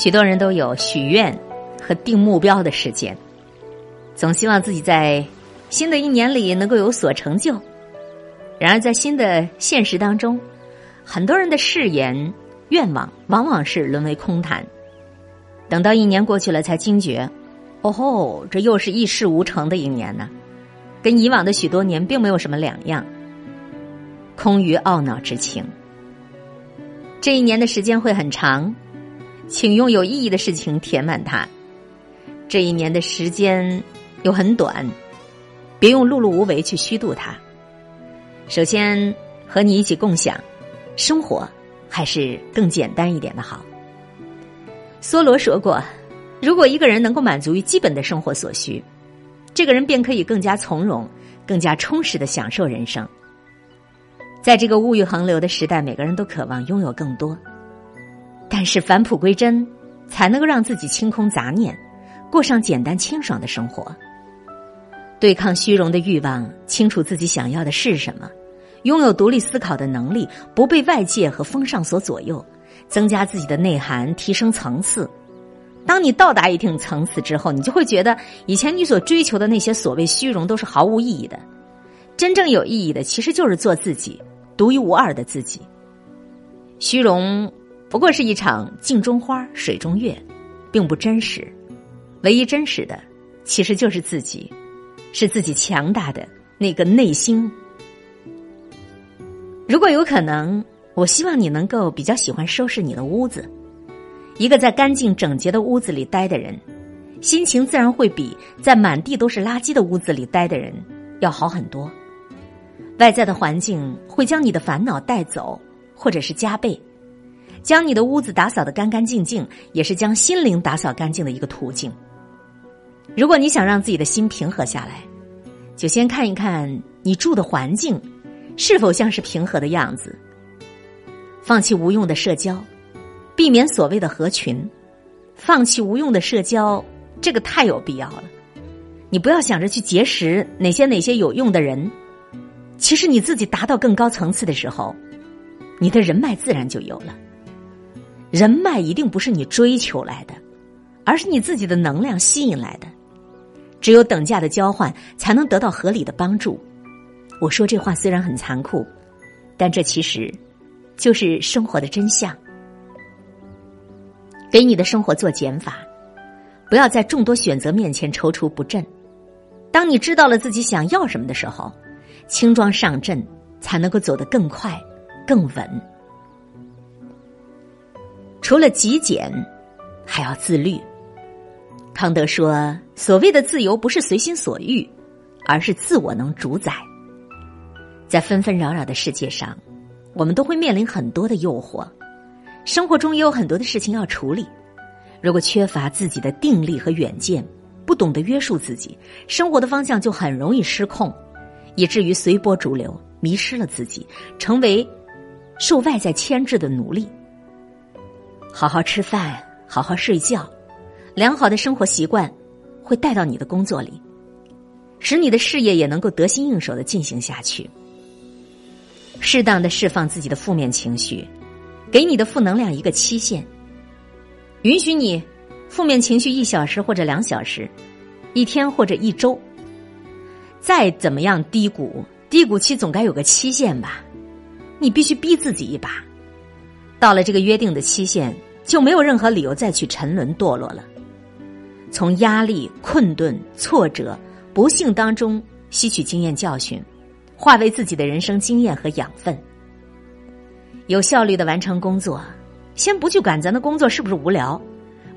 许多人都有许愿和定目标的时间，总希望自己在新的一年里能够有所成就。然而，在新的现实当中，很多人的誓言、愿望往往是沦为空谈。等到一年过去了，才惊觉，哦吼，这又是一事无成的一年呢，跟以往的许多年并没有什么两样，空余懊恼之情。这一年的时间会很长，请用有意义的事情填满它；这一年的时间又很短，别用碌碌无为去虚度它。首先，和你一起共享生活，还是更简单一点的好。梭罗说过：“如果一个人能够满足于基本的生活所需，这个人便可以更加从容、更加充实的享受人生。”在这个物欲横流的时代，每个人都渴望拥有更多，但是返璞归真，才能够让自己清空杂念，过上简单清爽的生活。对抗虚荣的欲望，清楚自己想要的是什么。拥有独立思考的能力，不被外界和风尚所左右，增加自己的内涵，提升层次。当你到达一定层次之后，你就会觉得以前你所追求的那些所谓虚荣都是毫无意义的。真正有意义的，其实就是做自己，独一无二的自己。虚荣不过是一场镜中花、水中月，并不真实。唯一真实的，其实就是自己，是自己强大的那个内心。如果有可能，我希望你能够比较喜欢收拾你的屋子。一个在干净整洁的屋子里待的人，心情自然会比在满地都是垃圾的屋子里待的人要好很多。外在的环境会将你的烦恼带走，或者是加倍。将你的屋子打扫的干干净净，也是将心灵打扫干净的一个途径。如果你想让自己的心平和下来，就先看一看你住的环境。是否像是平和的样子？放弃无用的社交，避免所谓的合群。放弃无用的社交，这个太有必要了。你不要想着去结识哪些哪些有用的人，其实你自己达到更高层次的时候，你的人脉自然就有了。人脉一定不是你追求来的，而是你自己的能量吸引来的。只有等价的交换，才能得到合理的帮助。我说这话虽然很残酷，但这其实就是生活的真相。给你的生活做减法，不要在众多选择面前踌躇不振。当你知道了自己想要什么的时候，轻装上阵才能够走得更快、更稳。除了极简，还要自律。康德说：“所谓的自由，不是随心所欲，而是自我能主宰。”在纷纷扰扰的世界上，我们都会面临很多的诱惑，生活中也有很多的事情要处理。如果缺乏自己的定力和远见，不懂得约束自己，生活的方向就很容易失控，以至于随波逐流，迷失了自己，成为受外在牵制的奴隶。好好吃饭，好好睡觉，良好的生活习惯会带到你的工作里，使你的事业也能够得心应手的进行下去。适当的释放自己的负面情绪，给你的负能量一个期限，允许你负面情绪一小时或者两小时，一天或者一周。再怎么样低谷，低谷期总该有个期限吧？你必须逼自己一把，到了这个约定的期限，就没有任何理由再去沉沦堕落了。从压力、困顿、挫折、不幸当中吸取经验教训。化为自己的人生经验和养分，有效率的完成工作。先不去管咱的工作是不是无聊，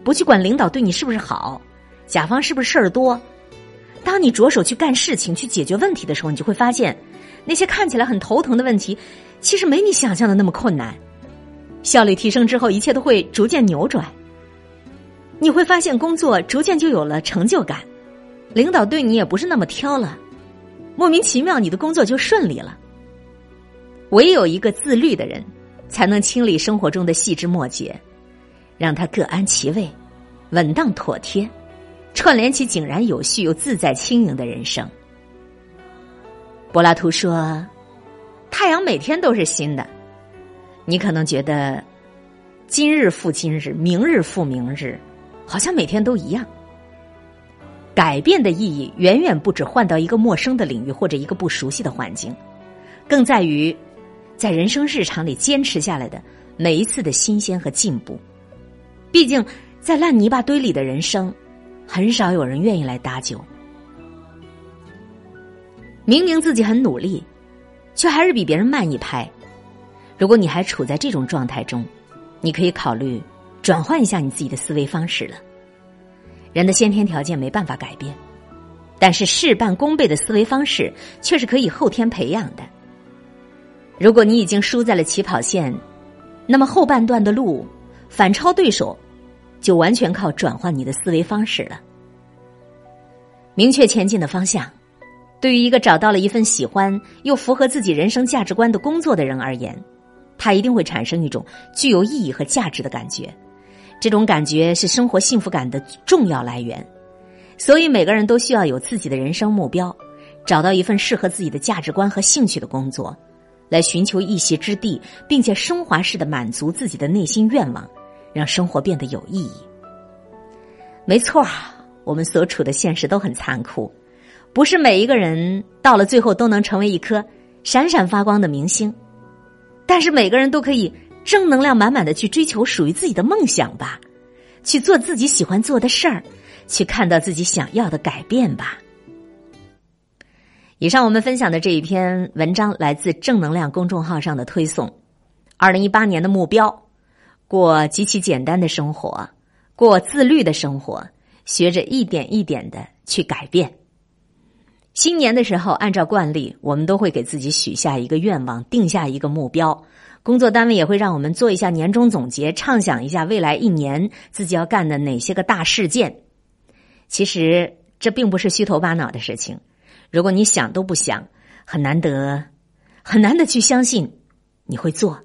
不去管领导对你是不是好，甲方是不是事儿多。当你着手去干事情、去解决问题的时候，你就会发现，那些看起来很头疼的问题，其实没你想象的那么困难。效率提升之后，一切都会逐渐扭转。你会发现，工作逐渐就有了成就感，领导对你也不是那么挑了。莫名其妙，你的工作就顺利了。唯有一个自律的人，才能清理生活中的细枝末节，让他各安其位，稳当妥帖，串联起井然有序又自在轻盈的人生。柏拉图说：“太阳每天都是新的。”你可能觉得今日复今日，明日复明日，好像每天都一样。改变的意义远远不止换到一个陌生的领域或者一个不熟悉的环境，更在于在人生日常里坚持下来的每一次的新鲜和进步。毕竟，在烂泥巴堆里的人生，很少有人愿意来搭救。明明自己很努力，却还是比别人慢一拍。如果你还处在这种状态中，你可以考虑转换一下你自己的思维方式了。人的先天条件没办法改变，但是事半功倍的思维方式却是可以后天培养的。如果你已经输在了起跑线，那么后半段的路反超对手，就完全靠转换你的思维方式了。明确前进的方向，对于一个找到了一份喜欢又符合自己人生价值观的工作的人而言，他一定会产生一种具有意义和价值的感觉。这种感觉是生活幸福感的重要来源，所以每个人都需要有自己的人生目标，找到一份适合自己的价值观和兴趣的工作，来寻求一席之地，并且升华式的满足自己的内心愿望，让生活变得有意义。没错，我们所处的现实都很残酷，不是每一个人到了最后都能成为一颗闪闪发光的明星，但是每个人都可以。正能量满满的去追求属于自己的梦想吧，去做自己喜欢做的事儿，去看到自己想要的改变吧。以上我们分享的这一篇文章来自正能量公众号上的推送。二零一八年的目标：过极其简单的生活，过自律的生活，学着一点一点的去改变。新年的时候，按照惯例，我们都会给自己许下一个愿望，定下一个目标。工作单位也会让我们做一下年终总结，畅想一下未来一年自己要干的哪些个大事件。其实这并不是虚头巴脑的事情，如果你想都不想，很难得，很难得去相信你会做。